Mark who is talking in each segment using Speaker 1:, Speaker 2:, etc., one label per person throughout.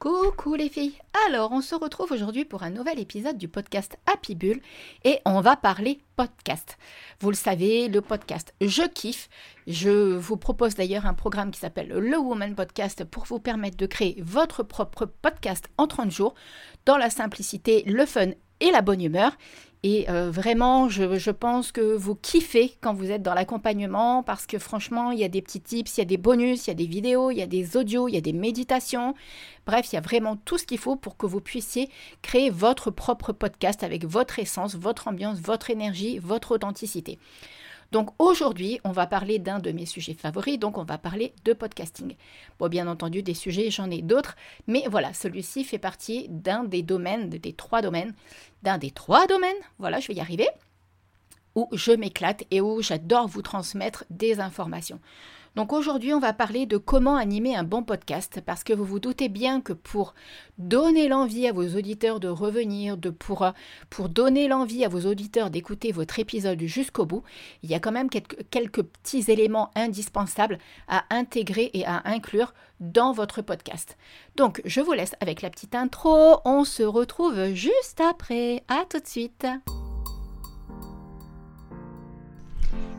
Speaker 1: Coucou les filles Alors on se retrouve aujourd'hui pour un nouvel épisode du podcast Happy Bull et on va parler podcast. Vous le savez, le podcast, je kiffe. Je vous propose d'ailleurs un programme qui s'appelle le Woman Podcast pour vous permettre de créer votre propre podcast en 30 jours dans la simplicité, le fun et la bonne humeur. Et euh, vraiment, je, pense que vous kiffez quand vous êtes dans l'accompagnement parce que franchement, il y a des petits tips, il y a des bonus, il y a des vidéos, il y a des audios, il y a des méditations. Bref, il y a vraiment tout ce qu'il faut pour que vous puissiez créer votre propre podcast avec votre essence, votre ambiance, votre énergie, votre authenticité. Donc aujourd'hui, on va parler d'un de mes sujets favoris, donc on va parler de podcasting. Bon, bien entendu, des sujets, j'en ai d'autres, mais voilà, celui-ci fait partie d'un des domaines, des trois domaines, d'un des trois domaines, voilà, je vais y arriver, où je m'éclate et où j'adore vous transmettre des informations. Donc aujourd'hui, on va parler de comment animer un bon podcast parce que vous vous doutez bien que pour donner l'envie à vos auditeurs de revenir, de pour, pour donner l'envie à vos auditeurs d'écouter votre épisode jusqu'au bout, il y a quand même quelques, quelques petits éléments indispensables à intégrer et à inclure dans votre podcast. Donc, je vous laisse avec la petite intro. On se retrouve juste après. À tout de suite.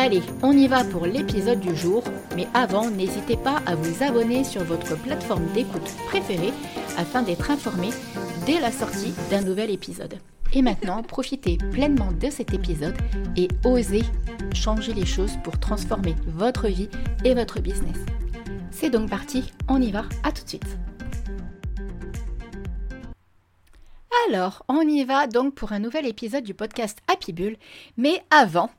Speaker 1: Allez, on y va pour l'épisode du jour, mais avant, n'hésitez pas à vous abonner sur votre plateforme d'écoute préférée afin d'être informé dès la sortie d'un nouvel épisode. Et maintenant, profitez pleinement de cet épisode et osez changer les choses pour transformer votre vie et votre business. C'est donc parti, on y va, à tout de suite. Alors, on y va donc pour un nouvel épisode du podcast Happy Bull, mais avant,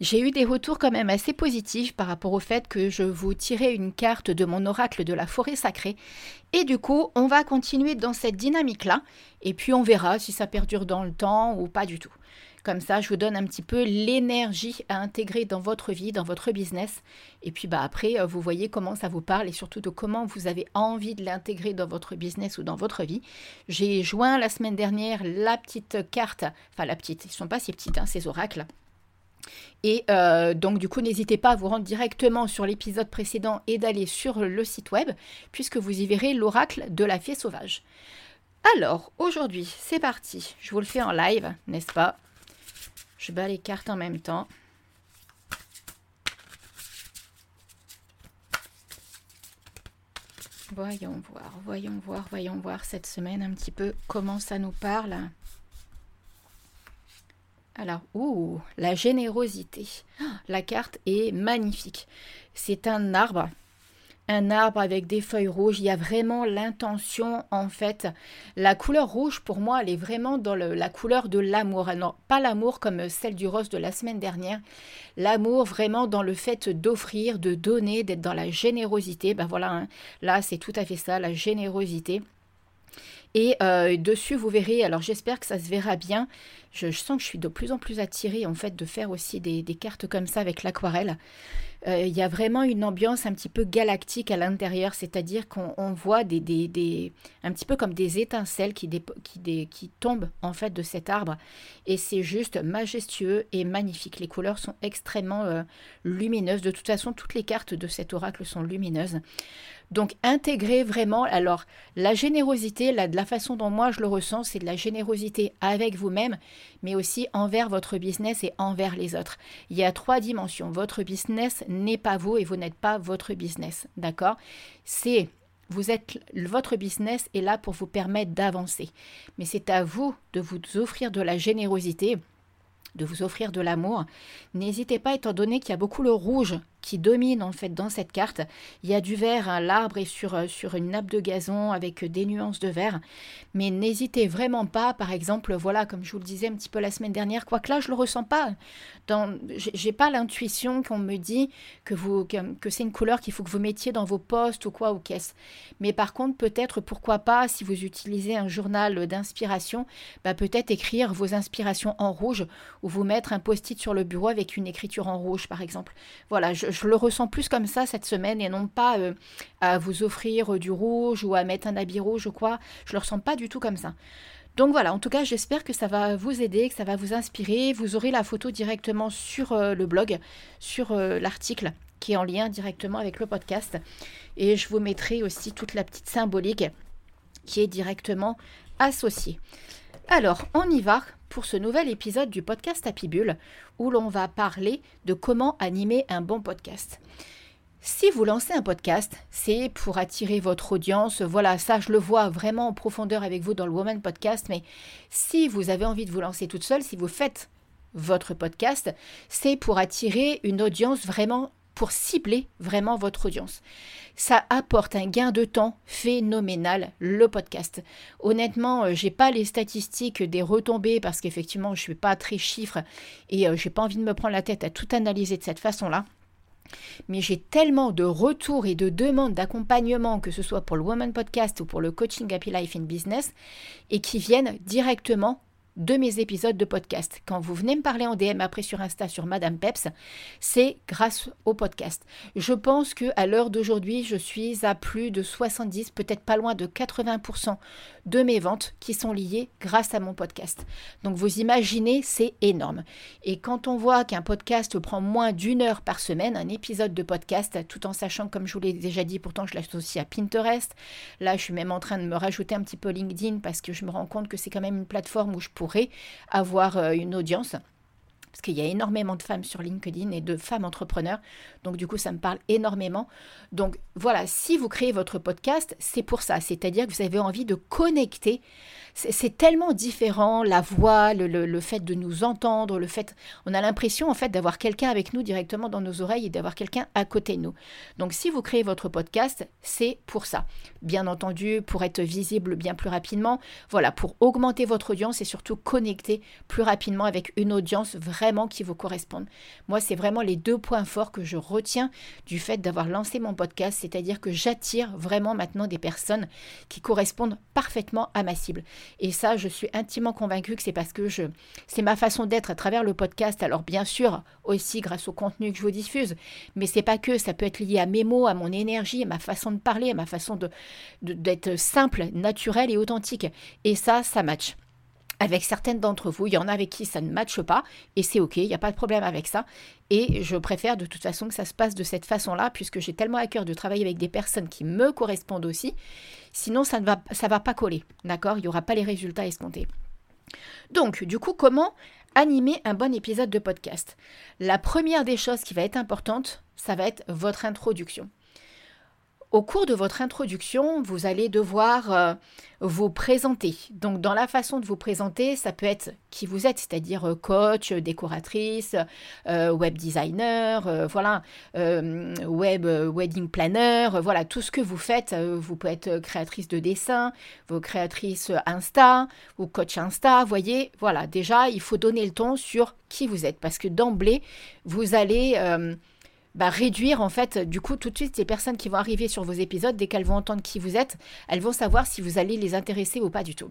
Speaker 1: j'ai eu des retours quand même assez positifs par rapport au fait que je vous tirais une carte de mon oracle de la forêt sacrée. Et du coup, on va continuer dans cette dynamique-là. Et puis on verra si ça perdure dans le temps ou pas du tout. Comme ça, je vous donne un petit peu l'énergie à intégrer dans votre vie, dans votre business. Et puis bah, après, euh, vous voyez comment ça vous parle et surtout de comment vous avez envie de l'intégrer dans votre business ou dans votre vie. J'ai joint la semaine dernière la petite carte, enfin la petite, ils ne sont pas si petites, hein, ces oracles. Et euh, donc du coup, n'hésitez pas à vous rendre directement sur l'épisode précédent et d'aller sur le site web, puisque vous y verrez l'oracle de la fée sauvage. Alors, aujourd'hui, c'est parti. Je vous le fais en live, n'est-ce pas? Je bats les cartes en même temps. Voyons voir, voyons voir, voyons voir cette semaine un petit peu comment ça nous parle. Alors, ouh, la générosité. La carte est magnifique. C'est un arbre. Un arbre avec des feuilles rouges. Il y a vraiment l'intention, en fait. La couleur rouge, pour moi, elle est vraiment dans la couleur de l'amour. Non, pas l'amour comme celle du rose de la semaine dernière. L'amour vraiment dans le fait d'offrir, de donner, d'être dans la générosité. Ben voilà, hein. là, c'est tout à fait ça, la générosité. Et euh, dessus, vous verrez, alors j'espère que ça se verra bien. Je, sens que je suis de plus en plus attirée en fait de faire aussi des, cartes comme ça avec l'aquarelle. Euh, il y a vraiment une ambiance un petit peu galactique à l'intérieur, c'est-à-dire qu'on voit des, des, un petit peu comme des étincelles qui, qui, qui tombent en fait de cet arbre. Et c'est juste majestueux et magnifique. Les couleurs sont extrêmement euh, lumineuses. De toute façon, toutes les cartes de cet oracle sont lumineuses. Donc intégrer vraiment, alors la générosité, la, la façon dont moi je le ressens, c'est de la générosité avec vous-même, mais aussi envers votre business et envers les autres. Il y a trois dimensions. Votre business n'est pas vous et vous n'êtes pas votre business, d'accord? C'est vous êtes votre business est là pour vous permettre d'avancer, mais c'est à vous de vous offrir de la générosité de vous offrir de l'amour. N'hésitez pas, étant donné qu'il y a beaucoup le rouge qui domine en fait dans cette carte. Il y a du vert, hein, l'arbre est sur, euh, sur une nappe de gazon avec des nuances de vert. Mais n'hésitez vraiment pas, par exemple, voilà, comme je vous le disais un petit peu la semaine dernière, quoique là je le ressens pas. J'ai pas l'intuition qu'on me dit que, que, c'est une couleur qu'il faut que vous mettiez dans vos postes ou quoi ou qu'est-ce. Mais par contre, peut-être, pourquoi pas, si vous utilisez un journal d'inspiration, bah, peut-être écrire vos inspirations en rouge ou vous mettre un post-it sur le bureau avec une écriture en rouge, par exemple. Voilà, je, je, le ressens plus comme ça cette semaine et non pas euh, à vous offrir euh, du rouge ou à mettre un habit rouge ou quoi. Je le ressens pas du tout comme ça. Donc voilà, en tout cas, j'espère que ça va vous aider, que ça va vous inspirer. Vous aurez la photo directement sur euh, le blog, sur l'article qui est en lien directement avec le podcast. Et je vous mettrai aussi toute la petite symbolique qui est directement associée. Alors, on y va pour ce nouvel épisode du podcast Happy Bull où l'on va parler de comment animer un bon podcast. Si vous lancez un podcast, c'est pour attirer votre audience. Voilà, ça je le vois vraiment en profondeur avec vous dans le Woman Podcast. Mais si vous avez envie de vous lancer toute seule, si vous faites votre podcast, c'est pour attirer une audience vraiment pour cibler vraiment votre audience. Ça apporte un gain de temps phénoménal, le podcast. Honnêtement, euh, j'ai pas les statistiques des retombées parce qu'effectivement, je suis pas très chiffre et euh, j'ai pas envie de me prendre la tête à tout analyser de cette façon-là. Mais j'ai tellement de retours et de demandes d'accompagnement, que ce soit pour le Woman Podcast ou pour le Coaching Happy Life in Business, et qui viennent directement de mes épisodes de podcast. Quand vous venez me parler en DM après sur Insta sur Madame Peps, c'est grâce au podcast. Je pense que à l'heure d'aujourd'hui, je suis à plus de 70, peut-être pas loin de 80% de mes ventes qui sont liées grâce à mon podcast. Donc vous imaginez, c'est énorme. Et quand on voit qu'un podcast prend moins d'une heure par semaine, un épisode de podcast, tout en sachant, comme je vous l'ai déjà dit, pourtant je l'associe à Pinterest. Là, je suis même en train de me rajouter un petit peu LinkedIn parce que je me rends compte que c'est quand même une plateforme où je pourrais avoir euh, une audience parce qu'il y a énormément de femmes sur LinkedIn et de femmes entrepreneurs. Donc du coup, ça me parle énormément. Donc voilà, si vous créez votre podcast, c'est pour ça. C'est-à-dire que vous avez envie de connecter c'est tellement différent, la voix, le, fait de nous entendre, le fait, on a l'impression en fait d'avoir quelqu'un avec nous directement dans nos oreilles et d'avoir quelqu'un à côté de nous. Donc si vous créez votre podcast, c'est pour ça. Bien entendu, pour être visible bien plus rapidement, voilà, pour augmenter votre audience et surtout connecter plus rapidement avec une audience vraiment qui vous corresponde. Moi, c'est vraiment les deux points forts que je retiens du fait d'avoir lancé mon podcast, c'est-à-dire que j'attire vraiment maintenant des personnes qui correspondent parfaitement à ma cible. Et ça, je suis intimement convaincue que c'est parce que je, c'est ma façon d'être à travers le podcast. Alors bien sûr, aussi grâce au contenu que je vous diffuse, mais c'est pas que. Ça peut être lié à mes mots, à mon énergie, à ma façon de parler, à ma façon de, d'être simple, naturelle et authentique. Et ça, ça match avec certaines d'entre vous. Il y en a avec qui ça ne matche pas et c'est ok, il n'y a pas de problème avec ça. Et je préfère de toute façon que ça se passe de cette façon-là puisque j'ai tellement à cœur de travailler avec des personnes qui me correspondent aussi. Sinon, ça ne va, ça va pas coller, d'accord? Il n'y aura pas les résultats escomptés. Donc, du coup, comment animer un bon épisode de podcast? La première des choses qui va être importante, ça va être votre introduction. Au cours de votre introduction, vous allez devoir euh, vous présenter. Donc dans la façon de vous présenter, ça peut être qui vous êtes, c'est-à-dire euh, coach, décoratrice, euh, web designer, voilà, web wedding planner, voilà, tout ce que vous faites. vous pouvez être créatrice de dessin, vos Insta ou coach Insta, voyez, voilà, déjà il faut donner le ton sur qui vous êtes parce que d'emblée, vous allez bah, réduire en fait du coup tout de suite les personnes qui vont arriver sur vos épisodes dès qu'elles vont entendre qui vous êtes, elles vont savoir si vous allez les intéresser ou pas du tout.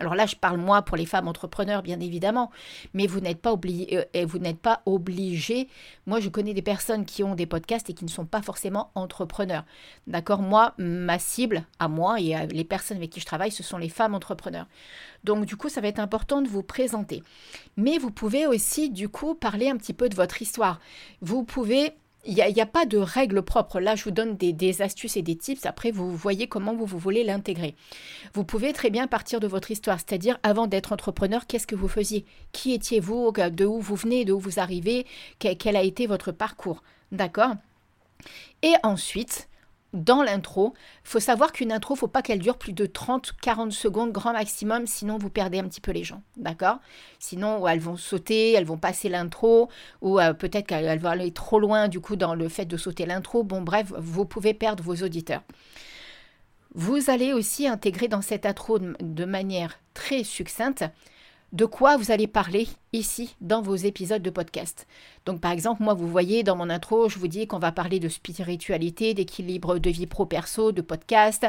Speaker 1: Alors là, je parle moi pour les femmes entrepreneurs, bien évidemment, mais vous n'êtes pas obligé. Euh, vous n'êtes pas obligé. Moi, je connais des personnes qui ont des podcasts et qui ne sont pas forcément entrepreneurs. D'accord? Moi, ma cible, à moi et à les personnes avec qui je travaille, ce sont les femmes entrepreneurs. Donc, du coup, ça va être important de vous présenter. Mais vous pouvez aussi, du coup, parler un petit peu de votre histoire. Vous pouvez il n'y a, pas de règle propre. Là, je vous donne des, astuces et des tips. Après, vous voyez comment vous, vous voulez l'intégrer. Vous pouvez très bien partir de votre histoire, c'est-à-dire avant d'être entrepreneur, qu'est-ce que vous faisiez? Qui étiez-vous De où vous venez? De où vous arrivez? Quel a été votre parcours? D'accord? Et ensuite, dans l'intro, il faut savoir qu'une intro, faut pas qu'elle dure plus de 30-40 secondes grand maximum, sinon vous perdez un petit peu les gens, d'accord? Sinon, elles vont sauter, elles vont passer l'intro, ou euh, peut-être qu'elles vont aller trop loin du coup dans le fait de sauter l'intro. Bon, bref, vous pouvez perdre vos auditeurs. Vous allez aussi intégrer dans cette intro de manière très succincte de quoi vous allez parler ici dans vos épisodes de podcast. Donc par exemple, moi vous voyez dans mon intro, je vous dis qu'on va parler de spiritualité, d'équilibre de vie pro-perso, de podcast.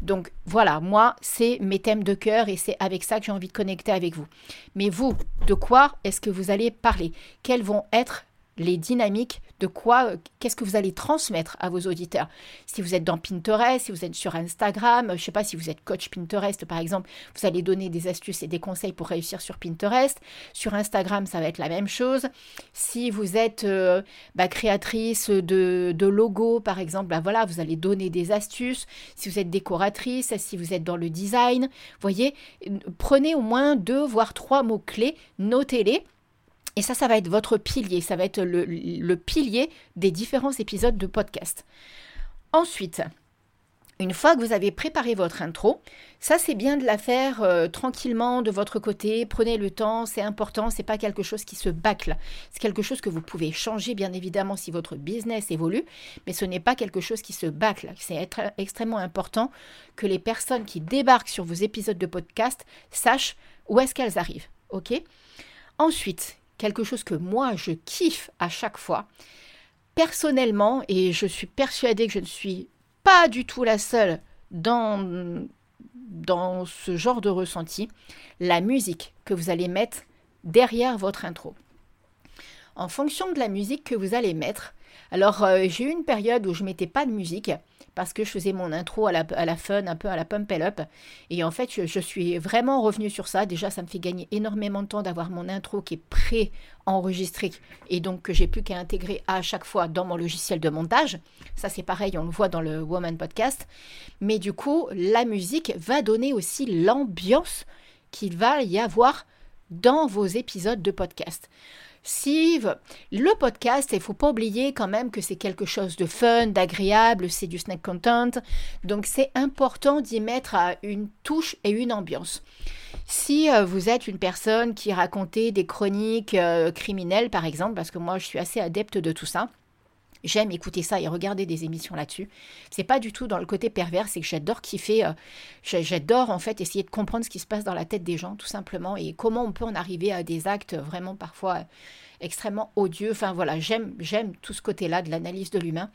Speaker 1: Donc voilà, moi c'est mes thèmes de cœur et c'est avec ça que j'ai envie de connecter avec vous. Mais vous, de quoi est-ce que vous allez parler? Quels vont être les dynamiques de quoi, euh, qu'est-ce que vous allez transmettre à vos auditeurs. Si vous êtes dans Pinterest, si vous êtes sur Instagram, je ne sais pas si vous êtes coach Pinterest par exemple, vous allez donner des astuces et des conseils pour réussir sur Pinterest. Sur Instagram, ça va être la même chose. Si vous êtes euh, bah, créatrice de, de logos par exemple, bah, voilà, vous allez donner des astuces. Si vous êtes décoratrice, si vous êtes dans le design, voyez, prenez au moins deux voire trois mots clés, notez-les et ça, ça va être votre pilier, ça va être le, pilier des différents épisodes de podcast. Ensuite, une fois que vous avez préparé votre intro, ça c'est bien de la faire euh, tranquillement de votre côté. Prenez le temps, c'est important, c'est pas quelque chose qui se bâcle. C'est quelque chose que vous pouvez changer bien évidemment si votre business évolue, mais ce n'est pas quelque chose qui se bâcle. C'est extrêmement important que les personnes qui débarquent sur vos épisodes de podcast sachent où est-ce qu'elles arrivent. OK? Ensuite, quelque chose que moi je kiffe à chaque fois. Personnellement, et je suis persuadée que je ne suis pas du tout la seule dans, ce genre de ressenti, la musique que vous allez mettre derrière votre intro. En fonction de la musique que vous allez mettre, alors euh, j'ai eu une période où je mettais pas de musique parce que je faisais mon intro à la, à fun, un peu à la pump it up. Et en fait, je, suis vraiment revenue sur ça. Déjà, ça me fait gagner énormément de temps d'avoir mon intro qui est pré-enregistré et donc que j'ai plus qu'à intégrer à chaque fois dans mon logiciel de montage. Ça, c'est pareil, on le voit dans le Woman Podcast. Mais du coup, la musique va donner aussi l'ambiance qu'il va y avoir dans vos épisodes de podcast. Si le podcast, il faut pas oublier quand même que c'est quelque chose de fun, d'agréable, c'est du snack content. Donc c'est important d'y mettre une touche et une ambiance. Si euh, vous êtes une personne qui racontait des chroniques euh, criminelles, par exemple, parce que moi je suis assez adepte de tout ça, j'aime écouter ça et regarder des émissions là-dessus. C'est pas du tout dans le côté pervers, c'est que j'adore kiffer, euh, j'adore en fait essayer de comprendre ce qui se passe dans la tête des gens tout simplement et comment on peut en arriver à des actes vraiment parfois extrêmement odieux. Enfin voilà, j'aime j'aime tout ce côté-là de l'analyse de l'humain.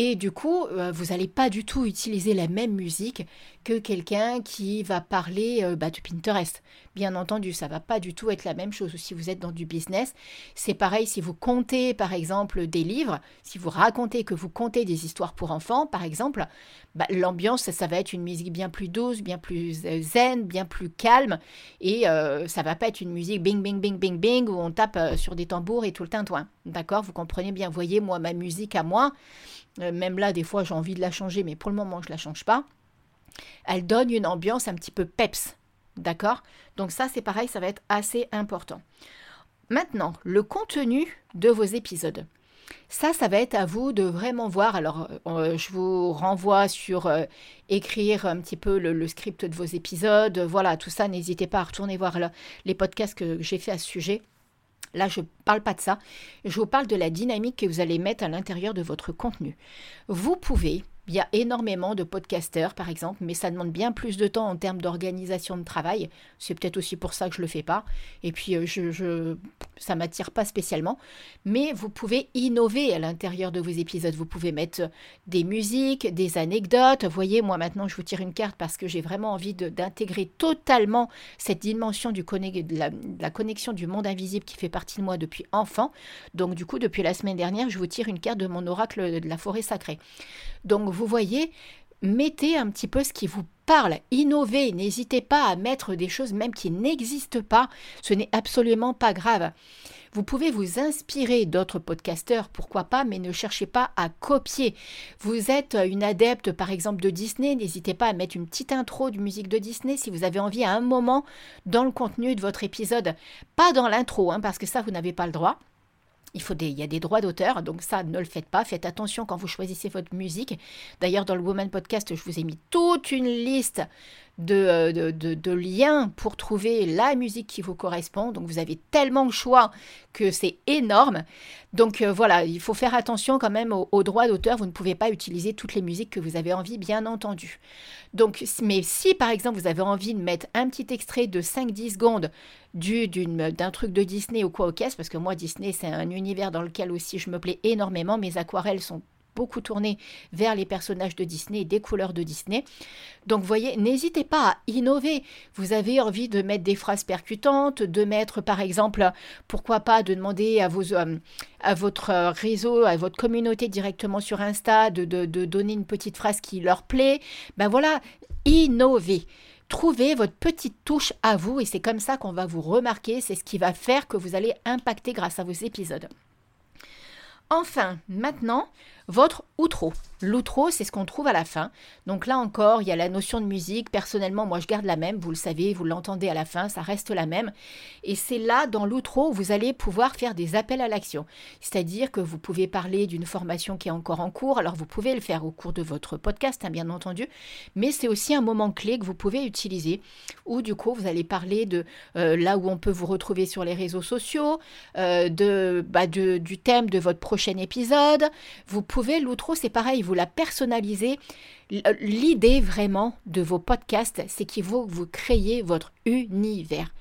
Speaker 1: Et du coup, euh, vous n'allez pas du tout utiliser la même musique que quelqu'un qui va parler euh, bah, de Pinterest. Bien entendu, ça va pas du tout être la même chose. Si vous êtes dans du business, c'est pareil si vous comptez par exemple des livres, si vous racontez que vous comptez des histoires pour enfants, par exemple, bah, l'ambiance, ça, va être une musique bien plus douce, bien plus euh, zen, bien plus calme. Et ça va pas être une musique bing, bing, bing, bing, bing, où on tape sur des tambours et tout le tintouin. D'accord? Vous comprenez bien. Voyez, moi, ma musique à moi, euh, même là, des fois, j'ai envie de la changer, mais pour le moment, je ne la change pas. Elle donne une ambiance un petit peu peps. D'accord? Donc ça, c'est pareil, ça va être assez important. Maintenant, le contenu de vos épisodes. Ça, ça va être à vous de vraiment voir. Alors, euh, je vous renvoie sur euh, écrire un petit peu le, script de vos épisodes. Voilà, tout ça, n'hésitez pas à retourner voir les podcasts que j'ai fait à ce sujet. Là, je ne parle pas de ça. Je vous parle de la dynamique que vous allez mettre à l'intérieur de votre contenu. Vous pouvez il y a énormément de podcasteurs, par exemple, mais ça demande bien plus de temps en termes d'organisation de travail. C'est peut-être aussi pour ça que je ne le fais pas. Et puis, euh, je, ça ne m'attire pas spécialement. Mais vous pouvez innover à l'intérieur de vos épisodes. Vous pouvez mettre des musiques, des anecdotes. Vous voyez, moi maintenant, je vous tire une carte parce que j'ai vraiment envie d'intégrer totalement cette dimension du de la, de la connexion du monde invisible qui fait partie de moi depuis enfant. Donc, du coup, depuis la semaine dernière, je vous tire une carte de mon oracle de la forêt sacrée. Donc, vous voyez, mettez un petit peu ce qui vous parle, innovez, n'hésitez pas à mettre des choses même qui n'existent pas, ce n'est absolument pas grave. Vous pouvez vous inspirer d'autres podcasteurs, pourquoi pas, mais ne cherchez pas à copier. Vous êtes une adepte, par exemple, de Disney, n'hésitez pas à mettre une petite intro de musique de Disney si vous avez envie à un moment dans le contenu de votre épisode. Pas dans l'intro, hein, parce que ça, vous n'avez pas le droit il, faut des, il y a des droits d'auteur, donc ça, ne le faites pas. Faites attention quand vous choisissez votre musique. D'ailleurs, dans le Woman Podcast, je vous ai mis toute une liste euh, de, liens pour trouver la musique qui vous correspond. Donc vous avez tellement de choix que c'est énorme. Donc euh, voilà, il faut faire attention quand même aux, droits d'auteur. Vous ne pouvez pas utiliser toutes les musiques que vous avez envie, bien entendu. Donc, mais si par exemple vous avez envie de mettre un petit extrait de 5-10 secondes d'un truc de Disney ou quoi au caisse, parce que moi Disney c'est un univers dans lequel aussi je me plais énormément, mes aquarelles sont beaucoup tourné vers les personnages de Disney des couleurs de Disney. Donc, voyez, n'hésitez pas à innover. Vous avez envie de mettre des phrases percutantes, de mettre, par exemple, pourquoi pas, de demander à, vos, euh, à votre réseau, à votre communauté directement sur Insta, de, de, donner une petite phrase qui leur plaît. Ben voilà, innover. Trouvez votre petite touche à vous et c'est comme ça qu'on va vous remarquer. C'est ce qui va faire que vous allez impacter grâce à vos épisodes. Enfin, maintenant, votre outro. L'outro, c'est ce qu'on trouve à la fin. Donc là encore, il y a la notion de musique. Personnellement, moi, je garde la même. Vous le savez, vous l'entendez à la fin, ça reste la même. Et c'est là, dans l'outro, où vous allez pouvoir faire des appels à l'action. C'est-à-dire que vous pouvez parler d'une formation qui est encore en cours. Alors, vous pouvez le faire au cours de votre podcast, hein, bien entendu. Mais c'est aussi un moment clé que vous pouvez utiliser, où du coup, vous allez parler de euh, là où on peut vous retrouver sur les réseaux sociaux, euh, bah, de, du thème de votre prochain épisode. Vous pouvez, l'outro, c'est pareil vous la personnalisez. L'idée vraiment de vos podcasts, c'est qu'il faut que vous créez votre univers.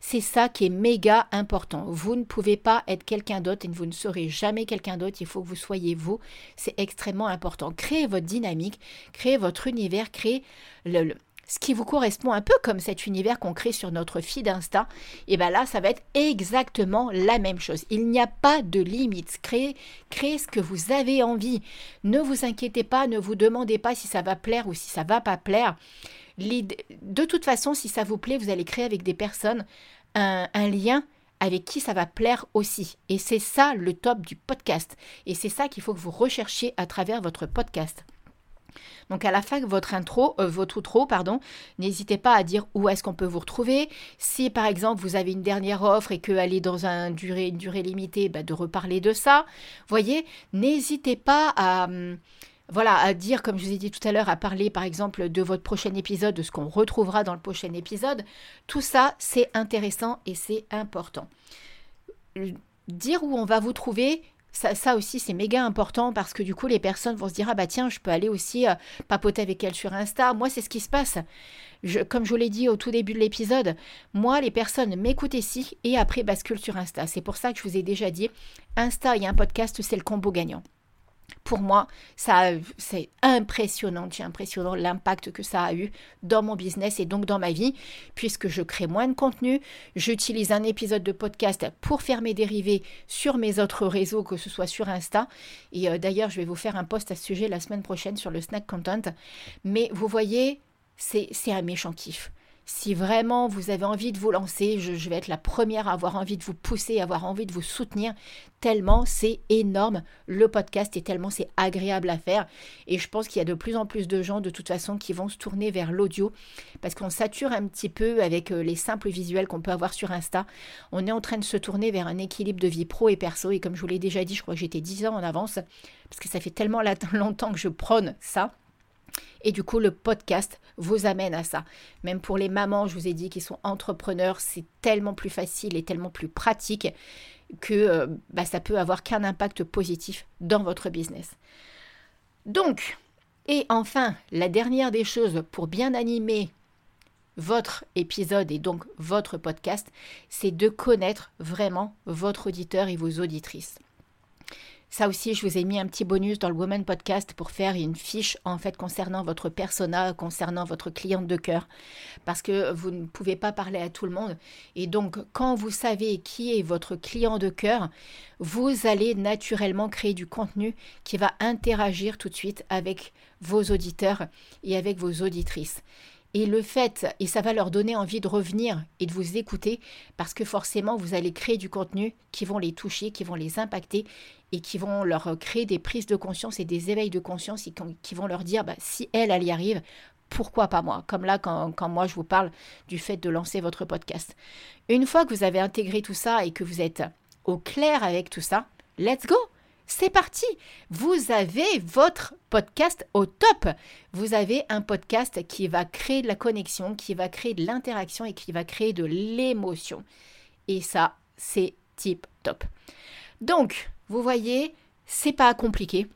Speaker 1: C'est ça qui est méga important. Vous ne pouvez pas être quelqu'un d'autre et vous ne serez jamais quelqu'un d'autre. Il faut que vous soyez vous. C'est extrêmement important. Créez votre dynamique, créez votre univers, créez le, ce qui vous correspond un peu comme cet univers qu'on crée sur notre feed Insta, et bien là, ça va être exactement la même chose. Il n'y a pas de limite. Créez, ce que vous avez envie. Ne vous inquiétez pas, ne vous demandez pas si ça va plaire ou si ça va pas plaire. De toute façon, si ça vous plaît, vous allez créer avec des personnes un lien avec qui ça va plaire aussi. Et c'est ça le top du podcast. Et c'est ça qu'il faut que vous recherchiez à travers votre podcast. Donc à la fin de votre intro, euh, votre outro, pardon, n'hésitez pas à dire où est-ce qu'on peut vous retrouver. Si par exemple vous avez une dernière offre et qu'elle est dans un durée, une durée limitée, bah, de reparler de ça. Voyez, n'hésitez pas à hum, voilà, à dire, comme je vous ai dit tout à l'heure, à parler par exemple de votre prochain épisode, de ce qu'on retrouvera dans le prochain épisode. Tout ça, c'est intéressant et c'est important. Dire où on va vous trouver, ça, aussi, c'est méga important parce que du coup, les personnes vont se dire Ah bah tiens, je peux aller aussi euh, papoter avec elle sur Insta. Moi, c'est ce qui se passe. Comme je vous l'ai dit au tout début de l'épisode, moi, les personnes m'écoutent ici et après basculent sur Insta. C'est pour ça que je vous ai déjà dit Insta et un podcast, c'est le combo gagnant pour moi, ça, c'est impressionnant, c'est impressionnant l'impact que ça a eu dans mon business et donc dans ma vie, puisque je crée moins de contenu, j'utilise un épisode de podcast pour faire mes dérivés sur mes autres réseaux, que ce soit sur Insta. Et euh, d'ailleurs, je vais vous faire un post à ce sujet la semaine prochaine sur le snack content. Mais vous voyez, c'est un méchant kiff. Si vraiment vous avez envie de vous lancer, je, vais être la première à avoir envie de vous pousser, à avoir envie de vous soutenir, tellement c'est énorme le podcast et tellement c'est agréable à faire. Et je pense qu'il y a de plus en plus de gens de toute façon qui vont se tourner vers l'audio parce qu'on sature un petit peu avec euh, les simples visuels qu'on peut avoir sur Insta. On est en train de se tourner vers un équilibre de vie pro et perso. Et comme je vous l'ai déjà dit, je crois que j'étais 10 ans en avance parce que ça fait tellement longtemps que je prône ça. Et du coup, le podcast vous amène à ça. Même pour les mamans, je vous ai dit, qui sont entrepreneurs, c'est tellement plus facile et tellement plus pratique que euh, bah, ça peut avoir qu'un impact positif dans votre business. Donc, et enfin, la dernière des choses pour bien animer votre épisode et donc votre podcast, c'est de connaître vraiment votre auditeur et vos auditrices. Ça aussi, je vous ai mis un petit bonus dans le Woman Podcast pour faire une fiche en fait concernant votre persona, concernant votre cliente de cœur, parce que vous ne pouvez pas parler à tout le monde. Et donc, quand vous savez qui est votre client de cœur, vous allez naturellement créer du contenu qui va interagir tout de suite avec vos auditeurs et avec vos auditrices. Et le fait, et ça va leur donner envie de revenir et de vous écouter, parce que forcément, vous allez créer du contenu qui vont les toucher, qui vont les impacter et qui vont leur créer des prises de conscience et des éveils de conscience et qui vont leur dire, bah, si elle, elle y arrive, pourquoi pas moi? Comme là, quand, quand, moi, je vous parle du fait de lancer votre podcast. Une fois que vous avez intégré tout ça et que vous êtes au clair avec tout ça, let's go c'est parti Vous avez votre podcast au top Vous avez un podcast qui va créer de la connexion, qui va créer de l'interaction et qui va créer de l'émotion. Et ça, c'est tip top. Donc, vous voyez, c'est pas compliqué.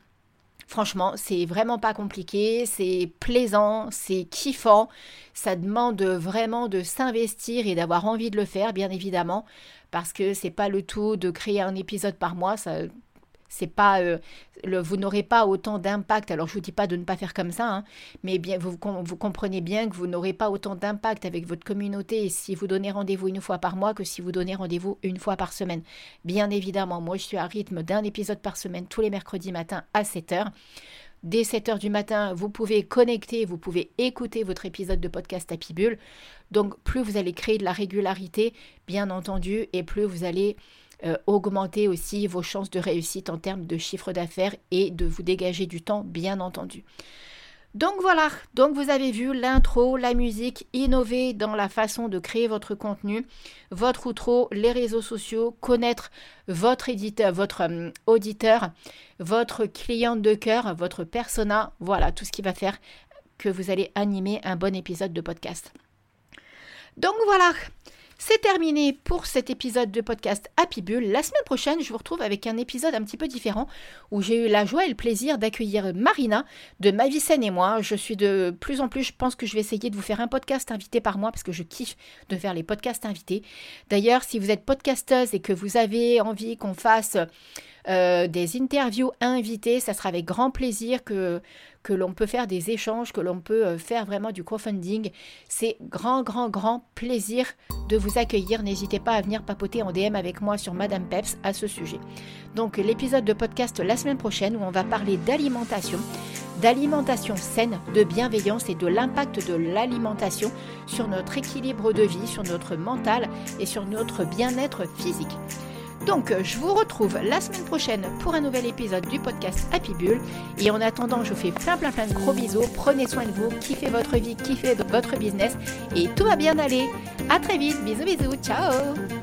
Speaker 1: Franchement, c'est vraiment pas compliqué, c'est plaisant, c'est kiffant. Ça demande vraiment de s'investir et d'avoir envie de le faire, bien évidemment, parce que c'est pas le tout de créer un épisode par mois. C'est pas, euh, le, vous n'aurez pas autant d'impact. Alors je vous dis pas de ne pas faire comme ça, hein, mais bien vous, vous comprenez bien que vous n'aurez pas autant d'impact avec votre communauté si vous donnez rendez-vous une fois par mois que si vous donnez rendez-vous une fois par semaine. Bien évidemment, moi je suis à rythme d'un épisode par semaine tous les mercredis matin à 7 h Dès 7 h du matin, vous pouvez connecter, vous pouvez écouter votre épisode de podcast Happy Bull. Donc plus vous allez créer de la régularité, bien entendu, et plus vous allez euh, augmenter aussi vos chances de réussite en termes de chiffre d'affaires et de vous dégager du temps, bien entendu. Donc voilà, donc vous avez vu l'intro, la musique, innover dans la façon de créer votre contenu, votre outro, les réseaux sociaux, connaître votre éditeur, votre euh, auditeur, votre cliente de cœur, votre persona, voilà tout ce qui va faire que vous allez animer un bon épisode de podcast. Donc voilà, c'est terminé pour cet épisode de podcast Happy Bull. La semaine prochaine, je vous retrouve avec un épisode un petit peu différent où j'ai eu la joie et le plaisir d'accueillir Marina de Ma et moi. Je suis de plus en plus, je pense que je vais essayer de vous faire un podcast invité par mois parce que je kiffe de faire les podcasts invités. D'ailleurs, si vous êtes podcasteuse et que vous avez envie qu'on fasse euh, des interviews invitées. Ça sera avec grand plaisir que, que l'on peut faire des échanges, que l'on peut euh, faire vraiment du crowdfunding. C'est grand, grand, grand plaisir de vous accueillir. N'hésitez pas à venir papoter en DM avec moi sur Madame Peps à ce sujet. Donc l'épisode de podcast la semaine prochaine où on va parler d'alimentation d'alimentation saine, de bienveillance et de l'impact de l'alimentation sur notre équilibre de vie, sur notre mental et sur notre bien-être physique. Donc, je vous retrouve la semaine prochaine pour un nouvel épisode du podcast Happy Bull. Et en attendant, je vous fais plein, plein, plein de gros bisous. Prenez soin de vous, kiffez votre vie, kiffez votre business et tout va bien aller. À très vite. Bisous, bisous. Ciao.